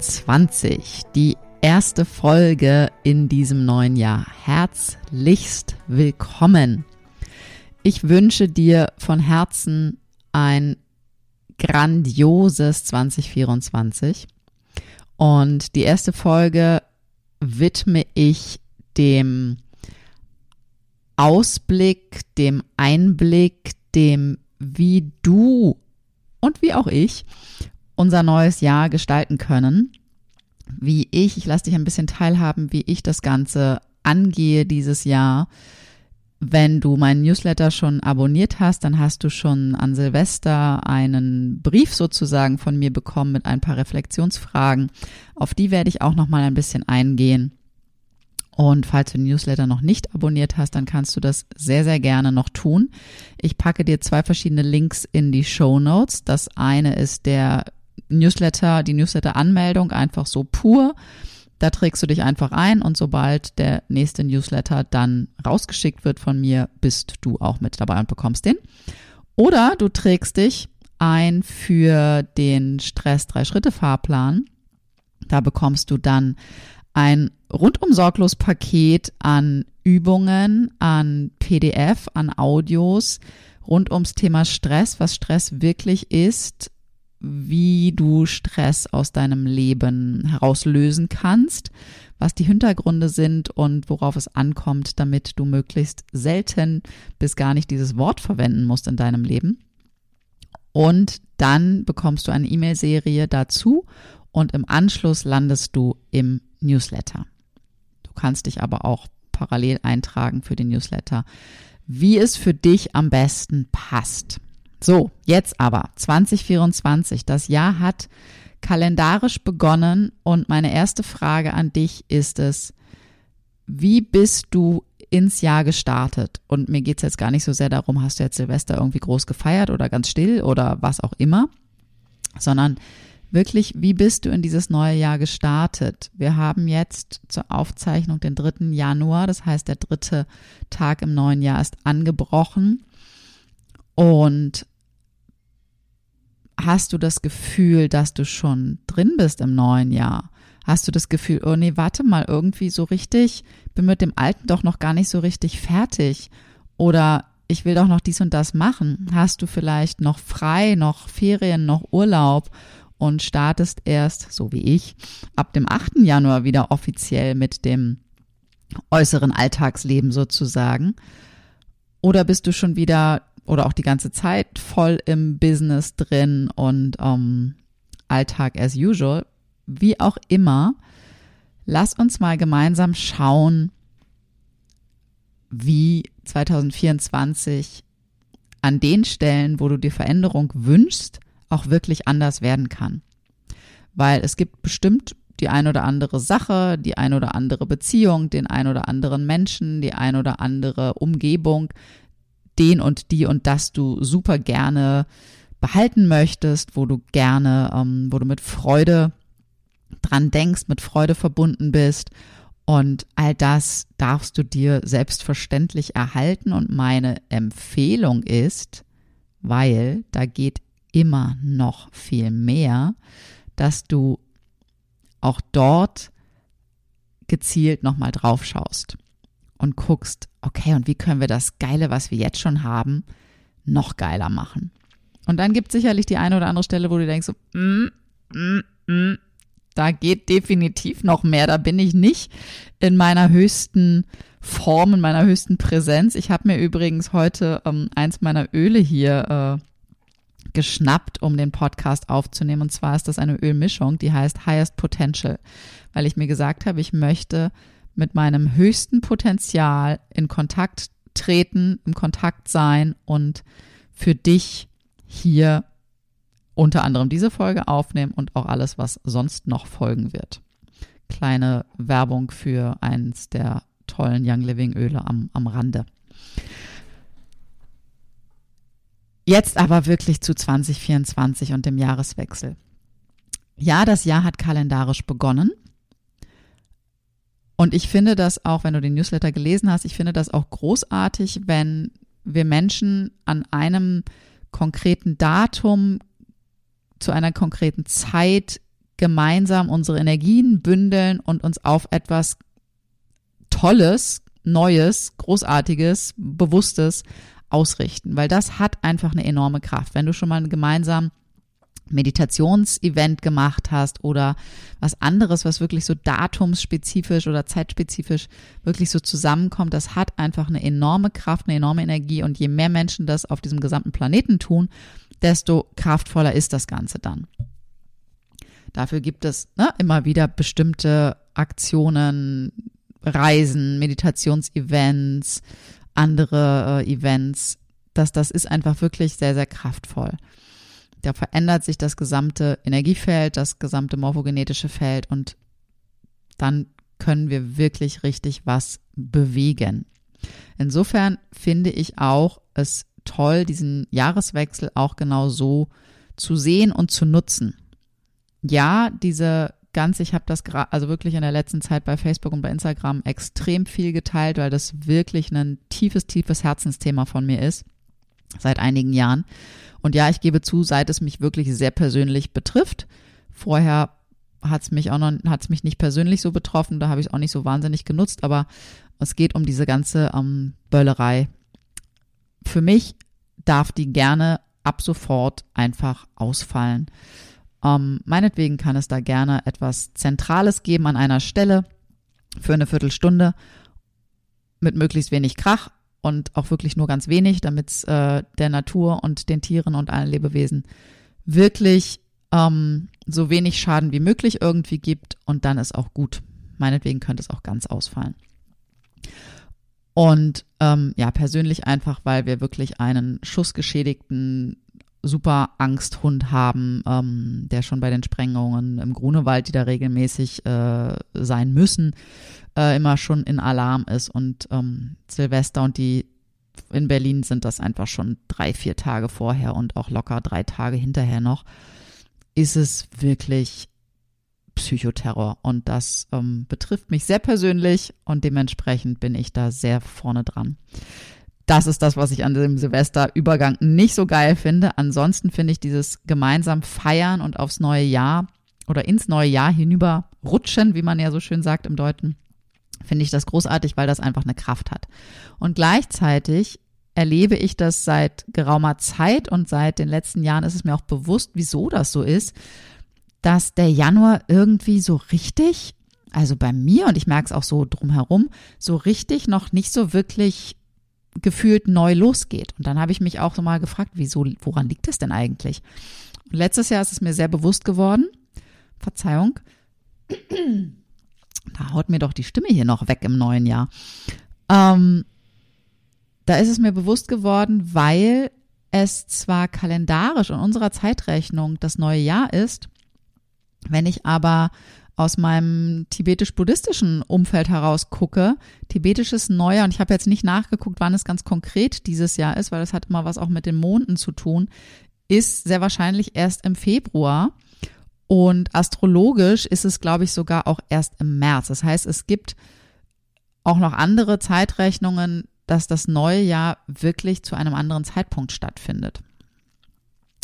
Zwanzig die erste Folge in diesem neuen Jahr. Herzlichst willkommen. Ich wünsche dir von Herzen ein grandioses 2024. Und die erste Folge widme ich dem Ausblick, dem Einblick, dem, wie du und wie auch ich unser neues Jahr gestalten können. Wie ich, ich lasse dich ein bisschen teilhaben, wie ich das Ganze angehe dieses Jahr wenn du meinen Newsletter schon abonniert hast, dann hast du schon an Silvester einen Brief sozusagen von mir bekommen mit ein paar Reflexionsfragen. Auf die werde ich auch noch mal ein bisschen eingehen. Und falls du den Newsletter noch nicht abonniert hast, dann kannst du das sehr, sehr gerne noch tun. Ich packe dir zwei verschiedene Links in die Show Notes. Das eine ist der Newsletter, die Newsletter-Anmeldung einfach so pur. Da trägst du dich einfach ein und sobald der nächste Newsletter dann rausgeschickt wird von mir, bist du auch mit dabei und bekommst den. Oder du trägst dich ein für den Stress drei Schritte Fahrplan. Da bekommst du dann ein rundum sorglos Paket an Übungen, an PDF, an Audios rund ums Thema Stress, was Stress wirklich ist, wie du Stress aus deinem Leben herauslösen kannst, was die Hintergründe sind und worauf es ankommt, damit du möglichst selten bis gar nicht dieses Wort verwenden musst in deinem Leben. Und dann bekommst du eine E-Mail-Serie dazu und im Anschluss landest du im Newsletter. Du kannst dich aber auch parallel eintragen für den Newsletter, wie es für dich am besten passt. So, jetzt aber 2024. Das Jahr hat kalendarisch begonnen und meine erste Frage an dich ist es, wie bist du ins Jahr gestartet? Und mir geht es jetzt gar nicht so sehr darum, hast du jetzt Silvester irgendwie groß gefeiert oder ganz still oder was auch immer, sondern wirklich, wie bist du in dieses neue Jahr gestartet? Wir haben jetzt zur Aufzeichnung den 3. Januar, das heißt der dritte Tag im neuen Jahr ist angebrochen. Und hast du das Gefühl, dass du schon drin bist im neuen Jahr? Hast du das Gefühl, oh nee, warte mal, irgendwie so richtig, bin mit dem Alten doch noch gar nicht so richtig fertig oder ich will doch noch dies und das machen. Hast du vielleicht noch frei, noch Ferien, noch Urlaub und startest erst, so wie ich, ab dem 8. Januar wieder offiziell mit dem äußeren Alltagsleben sozusagen? Oder bist du schon wieder oder auch die ganze Zeit voll im Business drin und ähm, Alltag as usual. Wie auch immer, lass uns mal gemeinsam schauen, wie 2024 an den Stellen, wo du dir Veränderung wünschst, auch wirklich anders werden kann. Weil es gibt bestimmt die ein oder andere Sache, die ein oder andere Beziehung, den ein oder anderen Menschen, die ein oder andere Umgebung, den und die und das du super gerne behalten möchtest, wo du gerne, ähm, wo du mit Freude dran denkst, mit Freude verbunden bist. Und all das darfst du dir selbstverständlich erhalten. Und meine Empfehlung ist, weil da geht immer noch viel mehr, dass du auch dort gezielt nochmal drauf schaust und guckst, okay, und wie können wir das Geile, was wir jetzt schon haben, noch geiler machen? Und dann gibt es sicherlich die eine oder andere Stelle, wo du denkst, so, mm, mm, mm, Da geht definitiv noch mehr. Da bin ich nicht in meiner höchsten Form, in meiner höchsten Präsenz. Ich habe mir übrigens heute ähm, eins meiner Öle hier äh, geschnappt, um den Podcast aufzunehmen. Und zwar ist das eine Ölmischung, die heißt Highest Potential, weil ich mir gesagt habe, ich möchte mit meinem höchsten Potenzial in Kontakt treten, im Kontakt sein und für dich hier unter anderem diese Folge aufnehmen und auch alles, was sonst noch folgen wird. Kleine Werbung für eins der tollen Young Living Öle am, am Rande. Jetzt aber wirklich zu 2024 und dem Jahreswechsel. Ja, das Jahr hat kalendarisch begonnen. Und ich finde das auch, wenn du den Newsletter gelesen hast, ich finde das auch großartig, wenn wir Menschen an einem konkreten Datum zu einer konkreten Zeit gemeinsam unsere Energien bündeln und uns auf etwas Tolles, Neues, Großartiges, Bewusstes ausrichten, weil das hat einfach eine enorme Kraft. Wenn du schon mal gemeinsam Meditationsevent gemacht hast oder was anderes, was wirklich so datumsspezifisch oder zeitspezifisch wirklich so zusammenkommt, das hat einfach eine enorme Kraft, eine enorme Energie und je mehr Menschen das auf diesem gesamten Planeten tun, desto kraftvoller ist das Ganze dann. Dafür gibt es ne, immer wieder bestimmte Aktionen, Reisen, Meditationsevents, andere äh, Events. Das, das ist einfach wirklich sehr, sehr kraftvoll. Da verändert sich das gesamte Energiefeld, das gesamte morphogenetische Feld und dann können wir wirklich richtig was bewegen. Insofern finde ich auch es toll, diesen Jahreswechsel auch genau so zu sehen und zu nutzen. Ja, diese ganz, ich habe das gerade, also wirklich in der letzten Zeit bei Facebook und bei Instagram extrem viel geteilt, weil das wirklich ein tiefes, tiefes Herzensthema von mir ist, seit einigen Jahren. Und ja, ich gebe zu, seit es mich wirklich sehr persönlich betrifft. Vorher hat es mich auch noch, hat es mich nicht persönlich so betroffen, da habe ich es auch nicht so wahnsinnig genutzt, aber es geht um diese ganze ähm, Böllerei. Für mich darf die gerne ab sofort einfach ausfallen. Ähm, meinetwegen kann es da gerne etwas Zentrales geben an einer Stelle für eine Viertelstunde mit möglichst wenig Krach und auch wirklich nur ganz wenig, damit es äh, der Natur und den Tieren und allen Lebewesen wirklich ähm, so wenig Schaden wie möglich irgendwie gibt und dann ist auch gut. Meinetwegen könnte es auch ganz ausfallen. Und ähm, ja, persönlich einfach, weil wir wirklich einen schussgeschädigten super Angsthund haben, ähm, der schon bei den Sprengungen im Grunewald, die da regelmäßig äh, sein müssen, äh, immer schon in Alarm ist. Und ähm, Silvester und die in Berlin sind das einfach schon drei, vier Tage vorher und auch locker drei Tage hinterher noch, ist es wirklich Psychoterror. Und das ähm, betrifft mich sehr persönlich und dementsprechend bin ich da sehr vorne dran. Das ist das, was ich an dem Silvesterübergang nicht so geil finde. Ansonsten finde ich dieses gemeinsam feiern und aufs neue Jahr oder ins neue Jahr hinüber rutschen, wie man ja so schön sagt im Deuten, finde ich das großartig, weil das einfach eine Kraft hat. Und gleichzeitig erlebe ich das seit geraumer Zeit und seit den letzten Jahren ist es mir auch bewusst, wieso das so ist, dass der Januar irgendwie so richtig, also bei mir und ich merke es auch so drumherum, so richtig noch nicht so wirklich gefühlt neu losgeht. Und dann habe ich mich auch so mal gefragt, wieso, woran liegt das denn eigentlich? Und letztes Jahr ist es mir sehr bewusst geworden. Verzeihung. Da haut mir doch die Stimme hier noch weg im neuen Jahr. Ähm, da ist es mir bewusst geworden, weil es zwar kalendarisch in unserer Zeitrechnung das neue Jahr ist, wenn ich aber aus meinem tibetisch-buddhistischen Umfeld heraus gucke, tibetisches Neujahr, und ich habe jetzt nicht nachgeguckt, wann es ganz konkret dieses Jahr ist, weil das hat immer was auch mit den Monden zu tun, ist sehr wahrscheinlich erst im Februar. Und astrologisch ist es, glaube ich, sogar auch erst im März. Das heißt, es gibt auch noch andere Zeitrechnungen, dass das neue Jahr wirklich zu einem anderen Zeitpunkt stattfindet.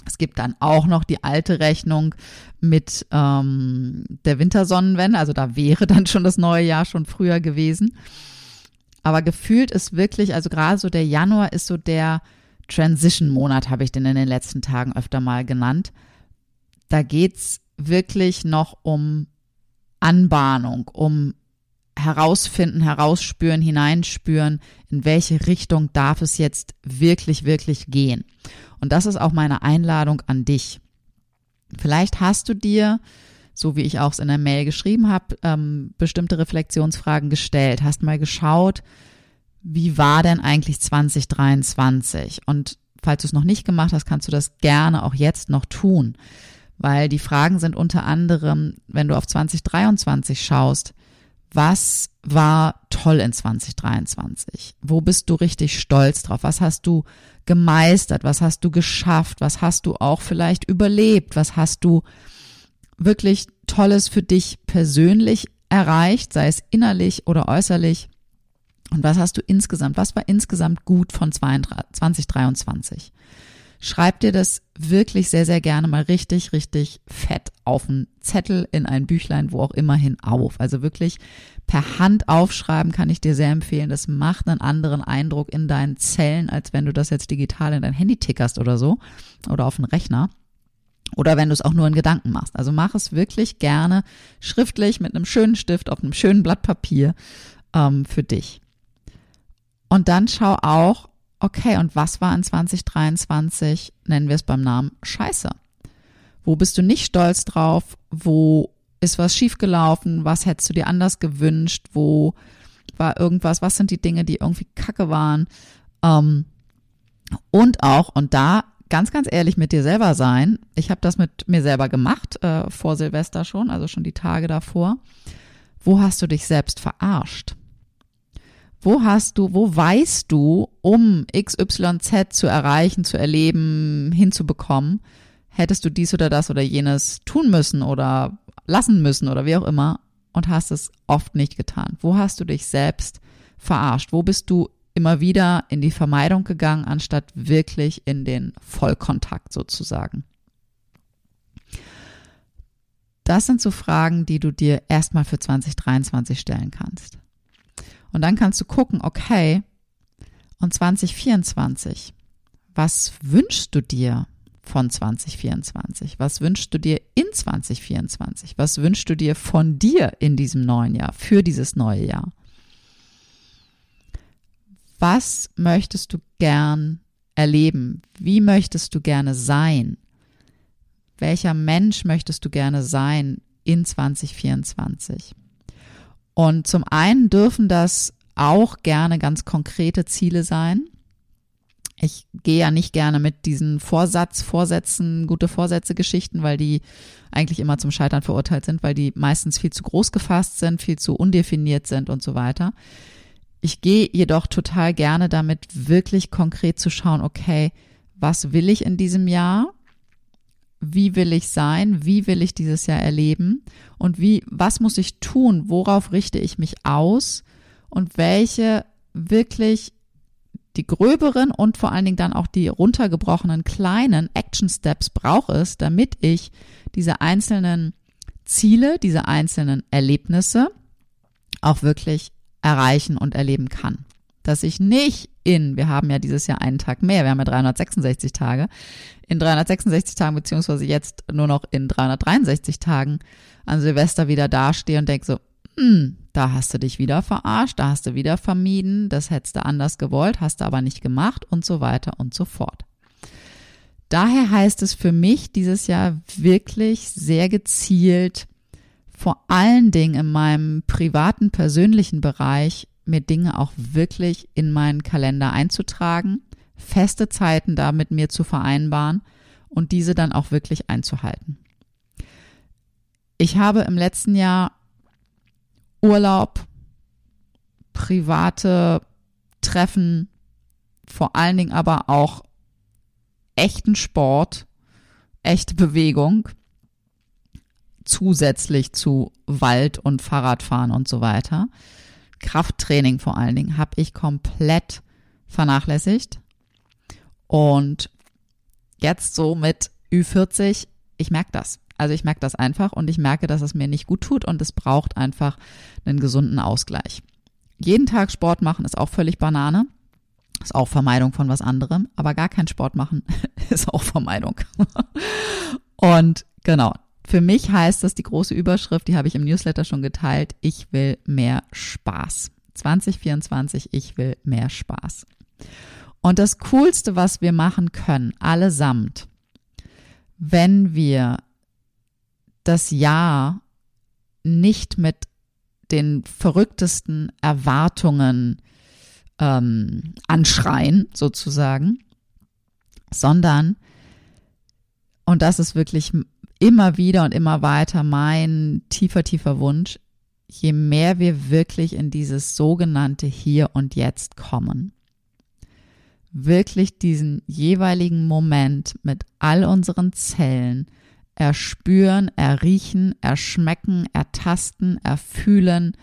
Es gibt dann auch noch die alte Rechnung mit ähm, der Wintersonnenwende, also da wäre dann schon das neue Jahr schon früher gewesen. Aber gefühlt ist wirklich, also gerade so der Januar ist so der Transition-Monat, habe ich den in den letzten Tagen öfter mal genannt. Da geht's wirklich noch um Anbahnung, um herausfinden, herausspüren, hineinspüren, in welche Richtung darf es jetzt wirklich, wirklich gehen. Und das ist auch meine Einladung an dich. Vielleicht hast du dir, so wie ich auch es in der Mail geschrieben habe, ähm, bestimmte Reflexionsfragen gestellt, hast mal geschaut, wie war denn eigentlich 2023? Und falls du es noch nicht gemacht hast, kannst du das gerne auch jetzt noch tun, weil die Fragen sind unter anderem, wenn du auf 2023 schaust, was war toll in 2023? Wo bist du richtig stolz drauf? Was hast du gemeistert? Was hast du geschafft? Was hast du auch vielleicht überlebt? Was hast du wirklich Tolles für dich persönlich erreicht, sei es innerlich oder äußerlich? Und was hast du insgesamt? Was war insgesamt gut von 2023? Schreib dir das wirklich sehr, sehr gerne mal richtig, richtig fett auf einen Zettel, in ein Büchlein, wo auch immerhin auf. Also wirklich per Hand aufschreiben kann ich dir sehr empfehlen. Das macht einen anderen Eindruck in deinen Zellen, als wenn du das jetzt digital in dein Handy tickerst oder so oder auf einen Rechner. Oder wenn du es auch nur in Gedanken machst. Also mach es wirklich gerne schriftlich mit einem schönen Stift auf einem schönen Blatt Papier ähm, für dich. Und dann schau auch, okay, und was war in 2023, nennen wir es beim Namen, scheiße? Wo bist du nicht stolz drauf? Wo ist was schiefgelaufen? Was hättest du dir anders gewünscht? Wo war irgendwas? Was sind die Dinge, die irgendwie kacke waren? Ähm, und auch, und da ganz, ganz ehrlich mit dir selber sein. Ich habe das mit mir selber gemacht, äh, vor Silvester schon, also schon die Tage davor. Wo hast du dich selbst verarscht? Wo hast du, wo weißt du, um XYZ zu erreichen, zu erleben, hinzubekommen, hättest du dies oder das oder jenes tun müssen oder lassen müssen oder wie auch immer und hast es oft nicht getan? Wo hast du dich selbst verarscht? Wo bist du immer wieder in die Vermeidung gegangen, anstatt wirklich in den Vollkontakt sozusagen? Das sind so Fragen, die du dir erstmal für 2023 stellen kannst. Und dann kannst du gucken, okay, und 2024, was wünschst du dir von 2024? Was wünschst du dir in 2024? Was wünschst du dir von dir in diesem neuen Jahr, für dieses neue Jahr? Was möchtest du gern erleben? Wie möchtest du gerne sein? Welcher Mensch möchtest du gerne sein in 2024? Und zum einen dürfen das auch gerne ganz konkrete Ziele sein. Ich gehe ja nicht gerne mit diesen Vorsatz, Vorsätzen, gute Vorsätze Geschichten, weil die eigentlich immer zum Scheitern verurteilt sind, weil die meistens viel zu groß gefasst sind, viel zu undefiniert sind und so weiter. Ich gehe jedoch total gerne damit wirklich konkret zu schauen, okay, was will ich in diesem Jahr? Wie will ich sein, wie will ich dieses Jahr erleben und wie, was muss ich tun, worauf richte ich mich aus und welche wirklich die gröberen und vor allen Dingen dann auch die runtergebrochenen kleinen Action Steps brauche es, damit ich diese einzelnen Ziele, diese einzelnen Erlebnisse auch wirklich erreichen und erleben kann dass ich nicht in, wir haben ja dieses Jahr einen Tag mehr, wir haben ja 366 Tage, in 366 Tagen beziehungsweise jetzt nur noch in 363 Tagen an Silvester wieder dastehe und denke so, hm, da hast du dich wieder verarscht, da hast du wieder vermieden, das hättest du anders gewollt, hast du aber nicht gemacht und so weiter und so fort. Daher heißt es für mich dieses Jahr wirklich sehr gezielt, vor allen Dingen in meinem privaten, persönlichen Bereich mir Dinge auch wirklich in meinen Kalender einzutragen, feste Zeiten da mit mir zu vereinbaren und diese dann auch wirklich einzuhalten. Ich habe im letzten Jahr Urlaub, private Treffen, vor allen Dingen aber auch echten Sport, echte Bewegung, zusätzlich zu Wald und Fahrradfahren und so weiter, Krafttraining vor allen Dingen habe ich komplett vernachlässigt. Und jetzt so mit Ü40, ich merke das. Also ich merke das einfach und ich merke, dass es mir nicht gut tut und es braucht einfach einen gesunden Ausgleich. Jeden Tag Sport machen ist auch völlig Banane. Ist auch Vermeidung von was anderem, aber gar kein Sport machen ist auch Vermeidung. und genau, für mich heißt das die große Überschrift, die habe ich im Newsletter schon geteilt, ich will mehr Spaß. 2024, ich will mehr Spaß. Und das Coolste, was wir machen können, allesamt, wenn wir das Jahr nicht mit den verrücktesten Erwartungen ähm, anschreien, sozusagen, sondern, und das ist wirklich immer wieder und immer weiter mein tiefer, tiefer Wunsch, je mehr wir wirklich in dieses sogenannte Hier und Jetzt kommen, wirklich diesen jeweiligen Moment mit all unseren Zellen erspüren, erriechen, erschmecken, ertasten, erfühlen,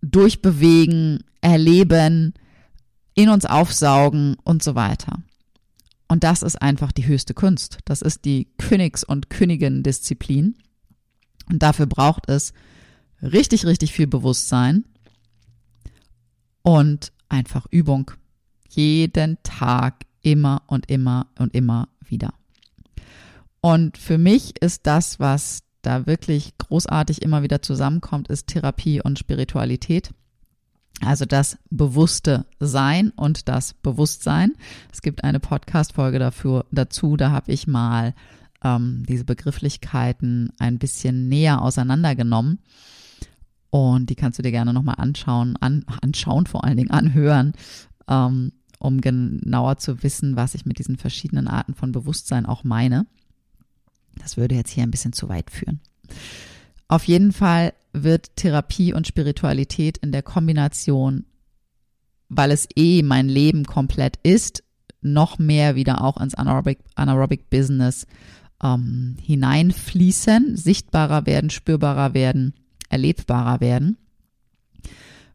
durchbewegen, erleben, in uns aufsaugen und so weiter. Und das ist einfach die höchste Kunst. Das ist die Königs- und Königin-Disziplin. Und dafür braucht es richtig, richtig viel Bewusstsein und einfach Übung. Jeden Tag, immer und immer und immer wieder. Und für mich ist das, was da wirklich großartig immer wieder zusammenkommt, ist Therapie und Spiritualität. Also das bewusste Sein und das Bewusstsein. Es gibt eine Podcast-Folge dafür, dazu, da habe ich mal ähm, diese Begrifflichkeiten ein bisschen näher auseinandergenommen. Und die kannst du dir gerne nochmal anschauen, an, anschauen, vor allen Dingen anhören, ähm, um genauer zu wissen, was ich mit diesen verschiedenen Arten von Bewusstsein auch meine. Das würde jetzt hier ein bisschen zu weit führen. Auf jeden Fall wird Therapie und Spiritualität in der Kombination, weil es eh mein Leben komplett ist, noch mehr wieder auch ins Anaerobic, Anaerobic Business ähm, hineinfließen, sichtbarer werden, spürbarer werden, erlebbarer werden.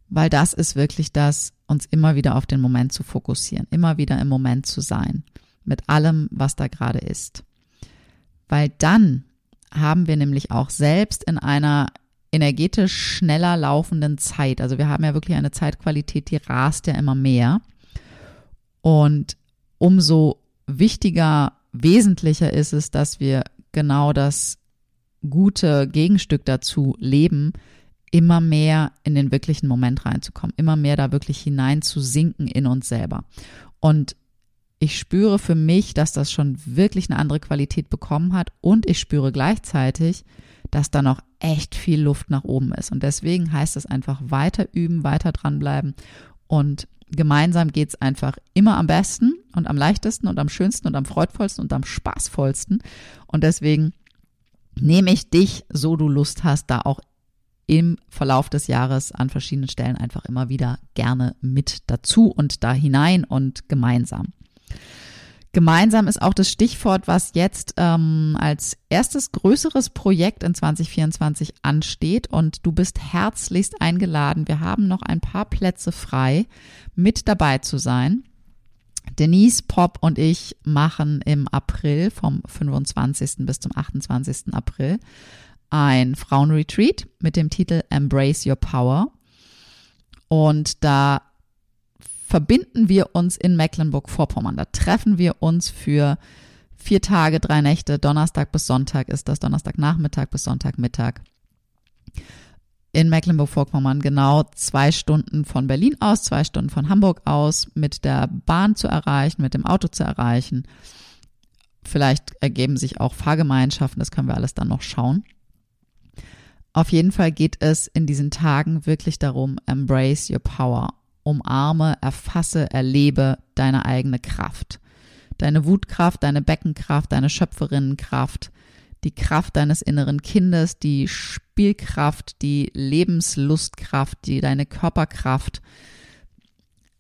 Weil das ist wirklich das, uns immer wieder auf den Moment zu fokussieren, immer wieder im Moment zu sein, mit allem, was da gerade ist. Weil dann haben wir nämlich auch selbst in einer energetisch schneller laufenden Zeit. Also wir haben ja wirklich eine Zeitqualität, die rast ja immer mehr. Und umso wichtiger, wesentlicher ist es, dass wir genau das gute Gegenstück dazu leben, immer mehr in den wirklichen Moment reinzukommen, immer mehr da wirklich hinein zu sinken in uns selber. Und ich spüre für mich, dass das schon wirklich eine andere Qualität bekommen hat und ich spüre gleichzeitig, dass da noch echt viel Luft nach oben ist. Und deswegen heißt es einfach weiter üben, weiter dranbleiben und gemeinsam geht's einfach immer am besten und am leichtesten und am schönsten und am freudvollsten und am spaßvollsten. Und deswegen nehme ich dich, so du Lust hast, da auch im Verlauf des Jahres an verschiedenen Stellen einfach immer wieder gerne mit dazu und da hinein und gemeinsam. Gemeinsam ist auch das Stichwort, was jetzt ähm, als erstes größeres Projekt in 2024 ansteht und du bist herzlichst eingeladen. Wir haben noch ein paar Plätze frei, mit dabei zu sein. Denise Pop und ich machen im April vom 25. bis zum 28. April ein Frauenretreat mit dem Titel Embrace Your Power. Und da verbinden wir uns in Mecklenburg-Vorpommern. Da treffen wir uns für vier Tage, drei Nächte. Donnerstag bis Sonntag ist das, Donnerstagnachmittag bis Sonntagmittag. In Mecklenburg-Vorpommern genau zwei Stunden von Berlin aus, zwei Stunden von Hamburg aus, mit der Bahn zu erreichen, mit dem Auto zu erreichen. Vielleicht ergeben sich auch Fahrgemeinschaften, das können wir alles dann noch schauen. Auf jeden Fall geht es in diesen Tagen wirklich darum, embrace your power umarme, erfasse, erlebe deine eigene Kraft. Deine Wutkraft, deine Beckenkraft, deine Schöpferinnenkraft, die Kraft deines inneren Kindes, die Spielkraft, die Lebenslustkraft, die deine Körperkraft.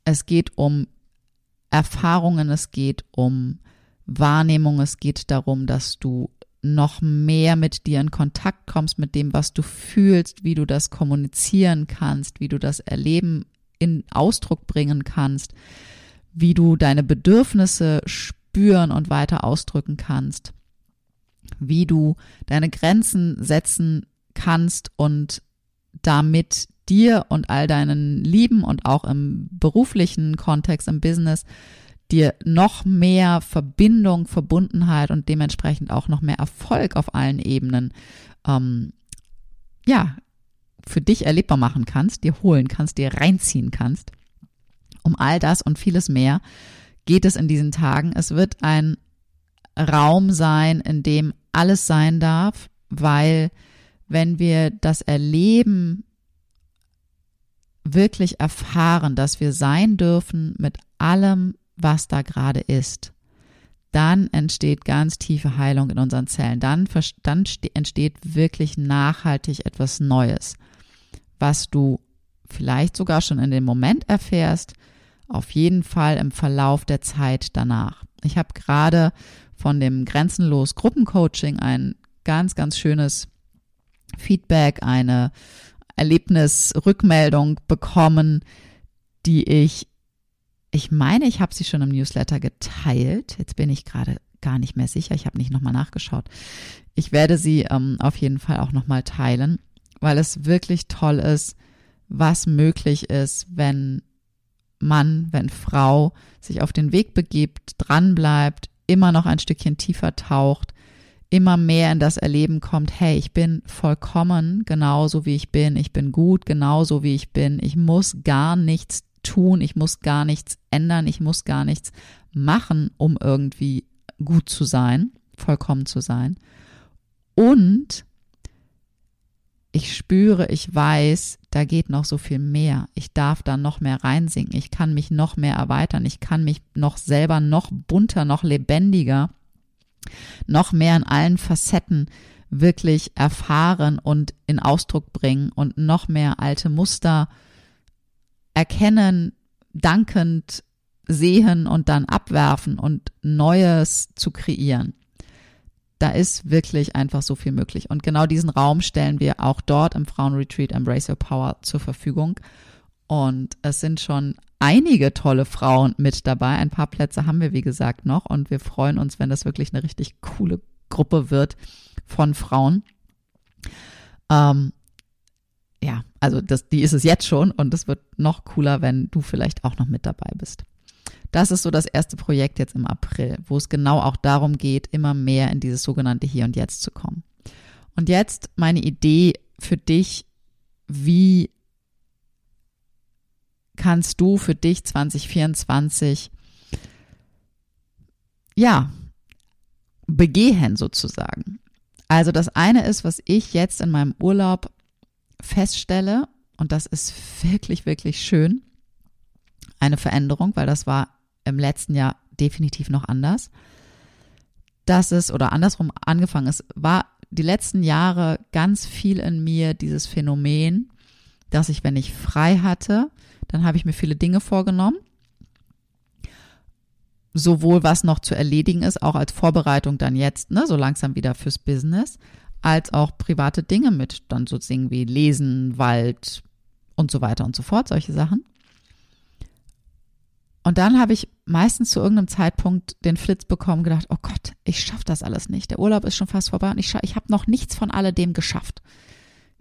Es geht um Erfahrungen, es geht um Wahrnehmung, es geht darum, dass du noch mehr mit dir in Kontakt kommst, mit dem, was du fühlst, wie du das kommunizieren kannst, wie du das erleben in Ausdruck bringen kannst, wie du deine Bedürfnisse spüren und weiter ausdrücken kannst, wie du deine Grenzen setzen kannst und damit dir und all deinen Lieben und auch im beruflichen Kontext, im Business, dir noch mehr Verbindung, Verbundenheit und dementsprechend auch noch mehr Erfolg auf allen Ebenen, ähm, ja, für dich erlebbar machen kannst, dir holen kannst, dir reinziehen kannst. Um all das und vieles mehr geht es in diesen Tagen. Es wird ein Raum sein, in dem alles sein darf, weil wenn wir das Erleben wirklich erfahren, dass wir sein dürfen mit allem, was da gerade ist, dann entsteht ganz tiefe Heilung in unseren Zellen. Dann, dann entsteht wirklich nachhaltig etwas Neues, was du vielleicht sogar schon in dem Moment erfährst, auf jeden Fall im Verlauf der Zeit danach. Ich habe gerade von dem Grenzenlos Gruppencoaching ein ganz, ganz schönes Feedback, eine Erlebnisrückmeldung bekommen, die ich, ich meine, ich habe sie schon im Newsletter geteilt. Jetzt bin ich gerade gar nicht mehr sicher. Ich habe nicht nochmal nachgeschaut. Ich werde sie ähm, auf jeden Fall auch nochmal teilen, weil es wirklich toll ist, was möglich ist, wenn Mann, wenn Frau sich auf den Weg begibt, dranbleibt, immer noch ein Stückchen tiefer taucht, immer mehr in das Erleben kommt, hey, ich bin vollkommen genauso wie ich bin, ich bin gut genauso wie ich bin, ich muss gar nichts tun, ich muss gar nichts ändern, ich muss gar nichts machen, um irgendwie gut zu sein, vollkommen zu sein. Und ich spüre, ich weiß, da geht noch so viel mehr. Ich darf da noch mehr reinsinken. Ich kann mich noch mehr erweitern. Ich kann mich noch selber noch bunter, noch lebendiger, noch mehr in allen Facetten wirklich erfahren und in Ausdruck bringen und noch mehr alte Muster erkennen, dankend sehen und dann abwerfen und Neues zu kreieren da ist wirklich einfach so viel möglich. Und genau diesen Raum stellen wir auch dort im Frauenretreat Embrace Your Power zur Verfügung. Und es sind schon einige tolle Frauen mit dabei. Ein paar Plätze haben wir, wie gesagt, noch. Und wir freuen uns, wenn das wirklich eine richtig coole Gruppe wird von Frauen. Ähm, ja, also das, die ist es jetzt schon und es wird noch cooler, wenn du vielleicht auch noch mit dabei bist. Das ist so das erste Projekt jetzt im April, wo es genau auch darum geht, immer mehr in dieses sogenannte Hier und Jetzt zu kommen. Und jetzt meine Idee für dich, wie kannst du für dich 2024 ja begehen sozusagen. Also das eine ist, was ich jetzt in meinem Urlaub feststelle, und das ist wirklich, wirklich schön, eine Veränderung, weil das war im letzten Jahr definitiv noch anders. Dass es, oder andersrum angefangen ist, war die letzten Jahre ganz viel in mir dieses Phänomen, dass ich, wenn ich frei hatte, dann habe ich mir viele Dinge vorgenommen. Sowohl was noch zu erledigen ist, auch als Vorbereitung dann jetzt, ne, so langsam wieder fürs Business, als auch private Dinge mit dann so Dingen wie Lesen, Wald und so weiter und so fort, solche Sachen. Und dann habe ich meistens zu irgendeinem Zeitpunkt den Flitz bekommen, gedacht, oh Gott, ich schaffe das alles nicht. Der Urlaub ist schon fast vorbei und ich, ich habe noch nichts von alledem geschafft.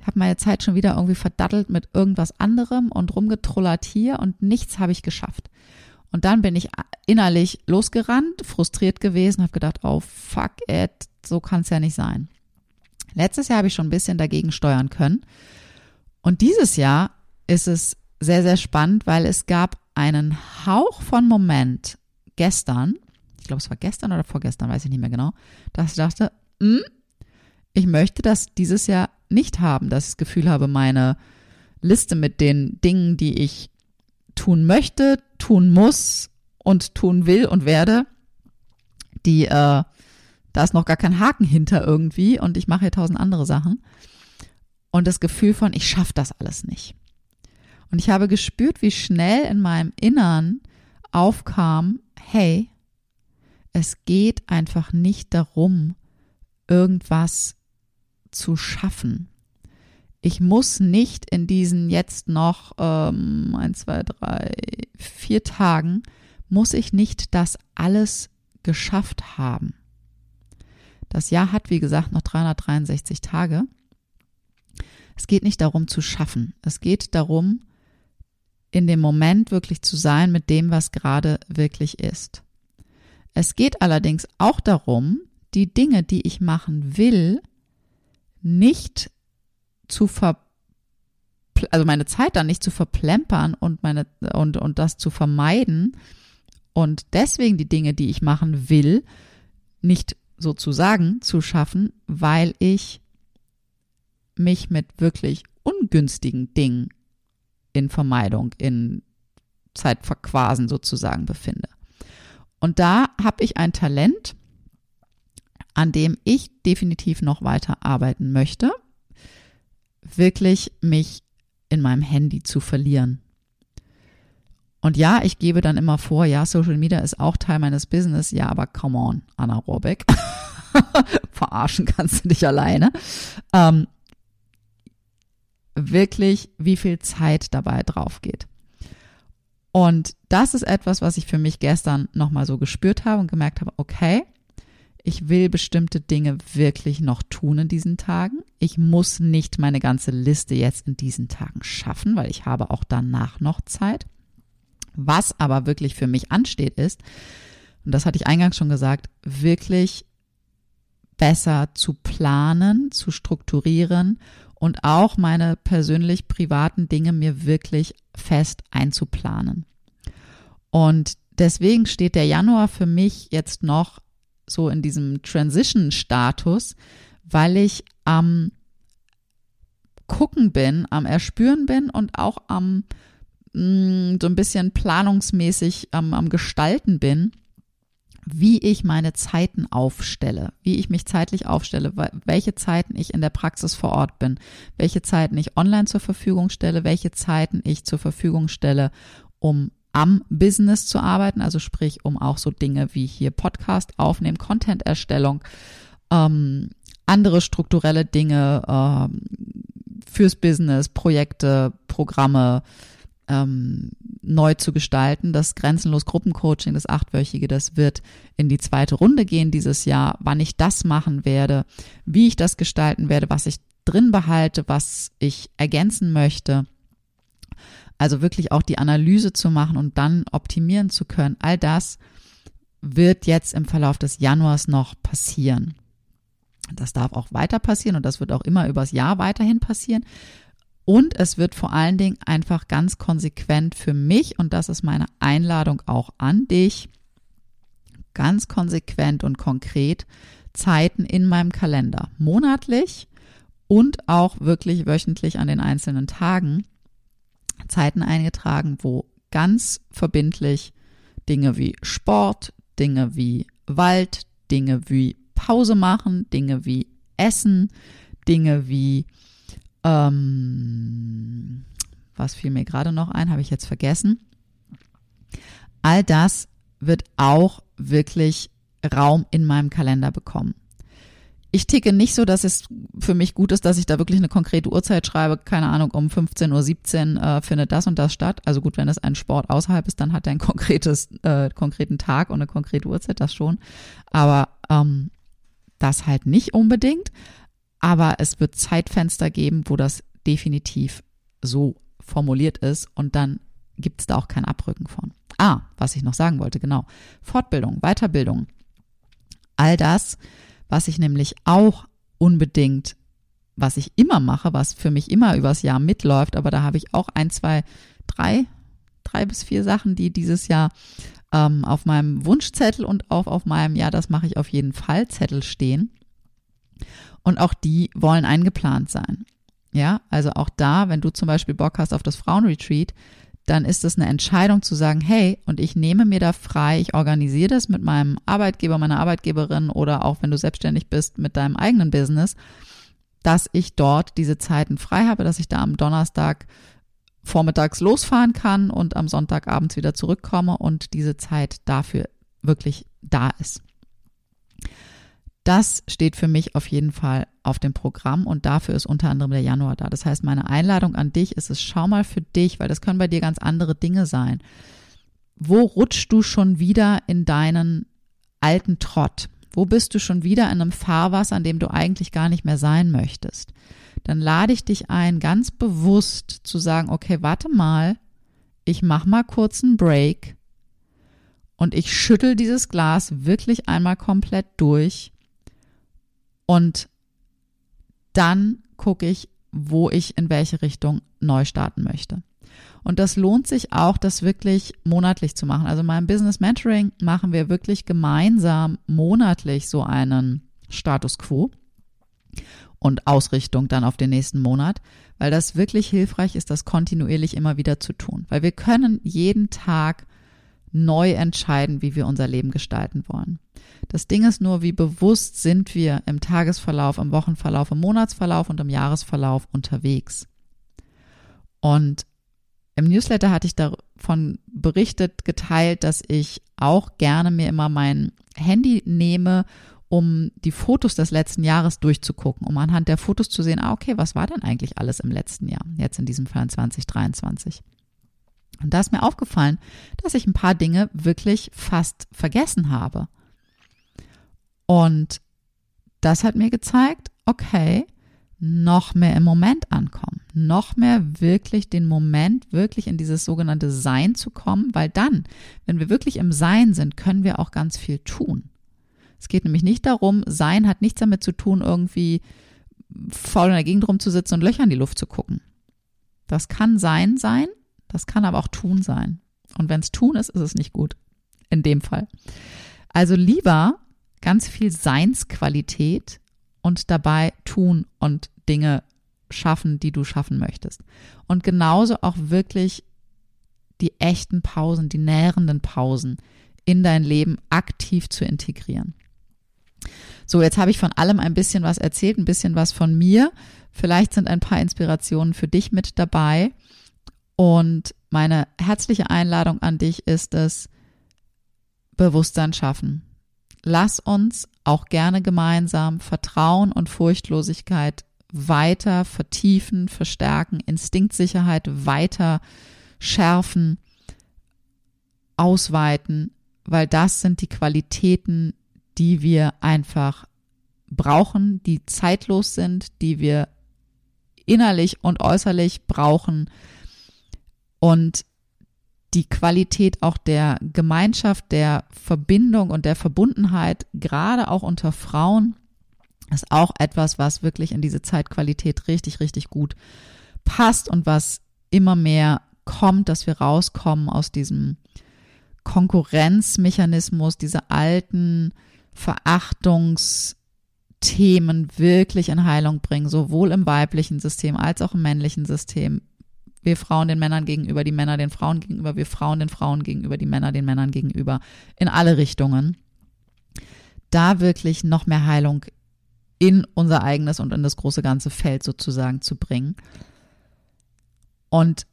Ich habe meine Zeit schon wieder irgendwie verdattelt mit irgendwas anderem und rumgetrullert hier und nichts habe ich geschafft. Und dann bin ich innerlich losgerannt, frustriert gewesen, habe gedacht, oh fuck it, so kann es ja nicht sein. Letztes Jahr habe ich schon ein bisschen dagegen steuern können. Und dieses Jahr ist es sehr, sehr spannend, weil es gab einen Hauch von Moment gestern, ich glaube, es war gestern oder vorgestern, weiß ich nicht mehr genau, dass ich dachte, hm, ich möchte das dieses Jahr nicht haben, dass ich das Gefühl habe, meine Liste mit den Dingen, die ich tun möchte, tun muss und tun will und werde, die, äh, da ist noch gar kein Haken hinter irgendwie und ich mache hier tausend andere Sachen. Und das Gefühl von, ich schaffe das alles nicht. Und ich habe gespürt, wie schnell in meinem Innern aufkam, hey, es geht einfach nicht darum, irgendwas zu schaffen. Ich muss nicht in diesen jetzt noch ähm, ein, zwei, drei, vier Tagen, muss ich nicht das alles geschafft haben. Das Jahr hat, wie gesagt, noch 363 Tage. Es geht nicht darum zu schaffen. Es geht darum, in dem Moment wirklich zu sein mit dem, was gerade wirklich ist. Es geht allerdings auch darum, die Dinge, die ich machen will, nicht zu ver also meine Zeit dann nicht zu verplempern und meine und und das zu vermeiden und deswegen die Dinge, die ich machen will, nicht sozusagen zu schaffen, weil ich mich mit wirklich ungünstigen Dingen in Vermeidung, in Zeitverquasen sozusagen befinde. Und da habe ich ein Talent, an dem ich definitiv noch weiter arbeiten möchte, wirklich mich in meinem Handy zu verlieren. Und ja, ich gebe dann immer vor, ja, Social Media ist auch Teil meines Business. Ja, aber come on, Anna Rohrbeck. Verarschen kannst du dich alleine. Ähm, wirklich, wie viel Zeit dabei drauf geht. Und das ist etwas, was ich für mich gestern nochmal so gespürt habe und gemerkt habe, okay, ich will bestimmte Dinge wirklich noch tun in diesen Tagen. Ich muss nicht meine ganze Liste jetzt in diesen Tagen schaffen, weil ich habe auch danach noch Zeit. Was aber wirklich für mich ansteht ist, und das hatte ich eingangs schon gesagt, wirklich besser zu planen, zu strukturieren und auch meine persönlich privaten Dinge mir wirklich fest einzuplanen. Und deswegen steht der Januar für mich jetzt noch so in diesem Transition-Status, weil ich am Gucken bin, am Erspüren bin und auch am mh, mm, so ein bisschen planungsmäßig am, am Gestalten bin, wie ich meine Zeiten aufstelle, wie ich mich zeitlich aufstelle, welche Zeiten ich in der Praxis vor Ort bin, welche Zeiten ich online zur Verfügung stelle, welche Zeiten ich zur Verfügung stelle, um am Business zu arbeiten, also sprich um auch so Dinge wie hier Podcast aufnehmen, Content-Erstellung, ähm, andere strukturelle Dinge ähm, fürs Business, Projekte, Programme, ähm, neu zu gestalten. Das Grenzenlos Gruppencoaching, das achtwöchige, das wird in die zweite Runde gehen dieses Jahr. Wann ich das machen werde, wie ich das gestalten werde, was ich drin behalte, was ich ergänzen möchte. Also wirklich auch die Analyse zu machen und dann optimieren zu können. All das wird jetzt im Verlauf des Januars noch passieren. Das darf auch weiter passieren und das wird auch immer übers Jahr weiterhin passieren. Und es wird vor allen Dingen einfach ganz konsequent für mich, und das ist meine Einladung auch an dich, ganz konsequent und konkret Zeiten in meinem Kalender, monatlich und auch wirklich wöchentlich an den einzelnen Tagen, Zeiten eingetragen, wo ganz verbindlich Dinge wie Sport, Dinge wie Wald, Dinge wie Pause machen, Dinge wie Essen, Dinge wie ähm, was fiel mir gerade noch ein, habe ich jetzt vergessen. All das wird auch wirklich Raum in meinem Kalender bekommen. Ich ticke nicht so, dass es für mich gut ist, dass ich da wirklich eine konkrete Uhrzeit schreibe. Keine Ahnung, um 15.17 Uhr äh, findet das und das statt. Also gut, wenn es ein Sport außerhalb ist, dann hat er einen konkretes, äh, konkreten Tag und eine konkrete Uhrzeit, das schon. Aber ähm, das halt nicht unbedingt aber es wird Zeitfenster geben, wo das definitiv so formuliert ist und dann gibt es da auch kein Abrücken von. Ah, was ich noch sagen wollte, genau. Fortbildung, Weiterbildung. All das, was ich nämlich auch unbedingt, was ich immer mache, was für mich immer übers Jahr mitläuft, aber da habe ich auch ein, zwei, drei, drei bis vier Sachen, die dieses Jahr ähm, auf meinem Wunschzettel und auch auf meinem, ja, das mache ich auf jeden Fall Zettel stehen. Und auch die wollen eingeplant sein. Ja, also auch da, wenn du zum Beispiel Bock hast auf das Frauenretreat, dann ist es eine Entscheidung zu sagen, hey, und ich nehme mir da frei, ich organisiere das mit meinem Arbeitgeber, meiner Arbeitgeberin oder auch wenn du selbstständig bist mit deinem eigenen Business, dass ich dort diese Zeiten frei habe, dass ich da am Donnerstag vormittags losfahren kann und am Sonntagabends wieder zurückkomme und diese Zeit dafür wirklich da ist. Das steht für mich auf jeden Fall auf dem Programm und dafür ist unter anderem der Januar da. Das heißt, meine Einladung an dich ist es, schau mal für dich, weil das können bei dir ganz andere Dinge sein. Wo rutschst du schon wieder in deinen alten Trott? Wo bist du schon wieder in einem Fahrwasser, an dem du eigentlich gar nicht mehr sein möchtest? Dann lade ich dich ein, ganz bewusst zu sagen, okay, warte mal, ich mache mal kurz einen Break und ich schüttel dieses Glas wirklich einmal komplett durch und dann gucke ich, wo ich in welche Richtung neu starten möchte. Und das lohnt sich auch, das wirklich monatlich zu machen. Also beim Business Mentoring machen wir wirklich gemeinsam monatlich so einen Status quo und Ausrichtung dann auf den nächsten Monat, weil das wirklich hilfreich ist, das kontinuierlich immer wieder zu tun. Weil wir können jeden Tag neu entscheiden, wie wir unser Leben gestalten wollen. Das Ding ist nur, wie bewusst sind wir im Tagesverlauf, im Wochenverlauf, im Monatsverlauf und im Jahresverlauf unterwegs. Und im Newsletter hatte ich davon berichtet, geteilt, dass ich auch gerne mir immer mein Handy nehme, um die Fotos des letzten Jahres durchzugucken, um anhand der Fotos zu sehen, ah, okay, was war denn eigentlich alles im letzten Jahr, jetzt in diesem Fall 2023. Und da ist mir aufgefallen, dass ich ein paar Dinge wirklich fast vergessen habe. Und das hat mir gezeigt, okay, noch mehr im Moment ankommen, noch mehr wirklich den Moment, wirklich in dieses sogenannte Sein zu kommen, weil dann, wenn wir wirklich im Sein sind, können wir auch ganz viel tun. Es geht nämlich nicht darum, Sein hat nichts damit zu tun, irgendwie faul in der Gegend rumzusitzen und Löcher in die Luft zu gucken. Das kann Sein sein, das kann aber auch Tun sein. Und wenn es Tun ist, ist es nicht gut. In dem Fall. Also lieber ganz viel Seinsqualität und dabei tun und Dinge schaffen, die du schaffen möchtest. Und genauso auch wirklich die echten Pausen, die nährenden Pausen in dein Leben aktiv zu integrieren. So, jetzt habe ich von allem ein bisschen was erzählt, ein bisschen was von mir. Vielleicht sind ein paar Inspirationen für dich mit dabei. Und meine herzliche Einladung an dich ist es, Bewusstsein schaffen. Lass uns auch gerne gemeinsam Vertrauen und Furchtlosigkeit weiter vertiefen, verstärken, Instinktsicherheit weiter schärfen, ausweiten, weil das sind die Qualitäten, die wir einfach brauchen, die zeitlos sind, die wir innerlich und äußerlich brauchen und die Qualität auch der Gemeinschaft, der Verbindung und der Verbundenheit, gerade auch unter Frauen, ist auch etwas, was wirklich in diese Zeitqualität richtig, richtig gut passt und was immer mehr kommt, dass wir rauskommen aus diesem Konkurrenzmechanismus, diese alten Verachtungsthemen wirklich in Heilung bringen, sowohl im weiblichen System als auch im männlichen System. Wir Frauen den Männern gegenüber, die Männer den Frauen gegenüber, wir Frauen den Frauen gegenüber, die Männer den Männern gegenüber, in alle Richtungen. Da wirklich noch mehr Heilung in unser eigenes und in das große ganze Feld sozusagen zu bringen. Und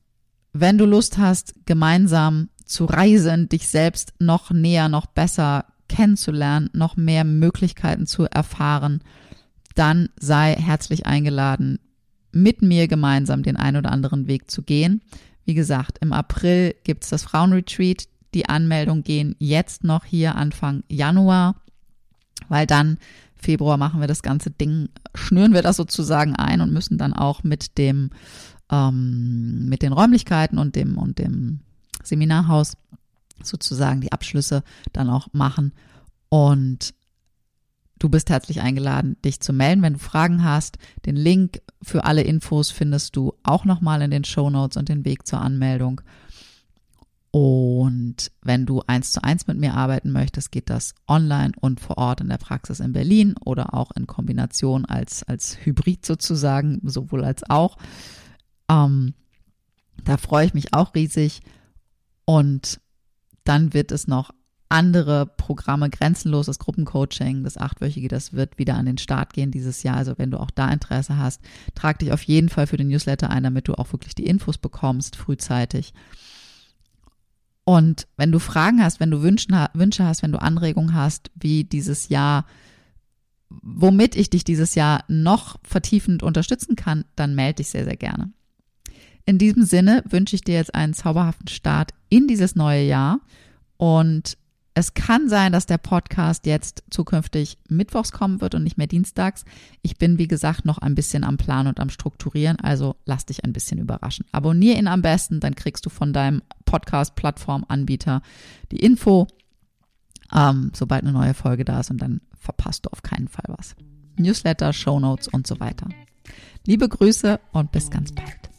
wenn du Lust hast, gemeinsam zu reisen, dich selbst noch näher, noch besser kennenzulernen, noch mehr Möglichkeiten zu erfahren, dann sei herzlich eingeladen, mit mir gemeinsam den ein oder anderen Weg zu gehen. Wie gesagt, im April gibt es das Frauenretreat. Die Anmeldungen gehen jetzt noch hier Anfang Januar, weil dann Februar machen wir das ganze Ding, schnüren wir das sozusagen ein und müssen dann auch mit dem, ähm, mit den Räumlichkeiten und dem, und dem Seminarhaus sozusagen die Abschlüsse dann auch machen. Und du bist herzlich eingeladen, dich zu melden, wenn du Fragen hast. Den Link für alle Infos findest du auch nochmal in den Show Notes und den Weg zur Anmeldung. Und wenn du eins zu eins mit mir arbeiten möchtest, geht das online und vor Ort in der Praxis in Berlin oder auch in Kombination als, als Hybrid sozusagen, sowohl als auch. Ähm, da freue ich mich auch riesig. Und dann wird es noch andere Programme, grenzenloses Gruppencoaching, das achtwöchige, das wird wieder an den Start gehen dieses Jahr. Also wenn du auch da Interesse hast, trag dich auf jeden Fall für den Newsletter ein, damit du auch wirklich die Infos bekommst frühzeitig. Und wenn du Fragen hast, wenn du Wünsche, hast, wenn du Anregungen hast, wie dieses Jahr, womit ich dich dieses Jahr noch vertiefend unterstützen kann, dann melde dich sehr, sehr gerne. In diesem Sinne wünsche ich dir jetzt einen zauberhaften Start in dieses neue Jahr und es kann sein, dass der Podcast jetzt zukünftig mittwochs kommen wird und nicht mehr dienstags. Ich bin, wie gesagt, noch ein bisschen am Plan und am Strukturieren, also lass dich ein bisschen überraschen. Abonnier ihn am besten, dann kriegst du von deinem Podcast-Plattform-Anbieter die Info, ähm, sobald eine neue Folge da ist und dann verpasst du auf keinen Fall was. Newsletter, Show Notes und so weiter. Liebe Grüße und bis ganz bald.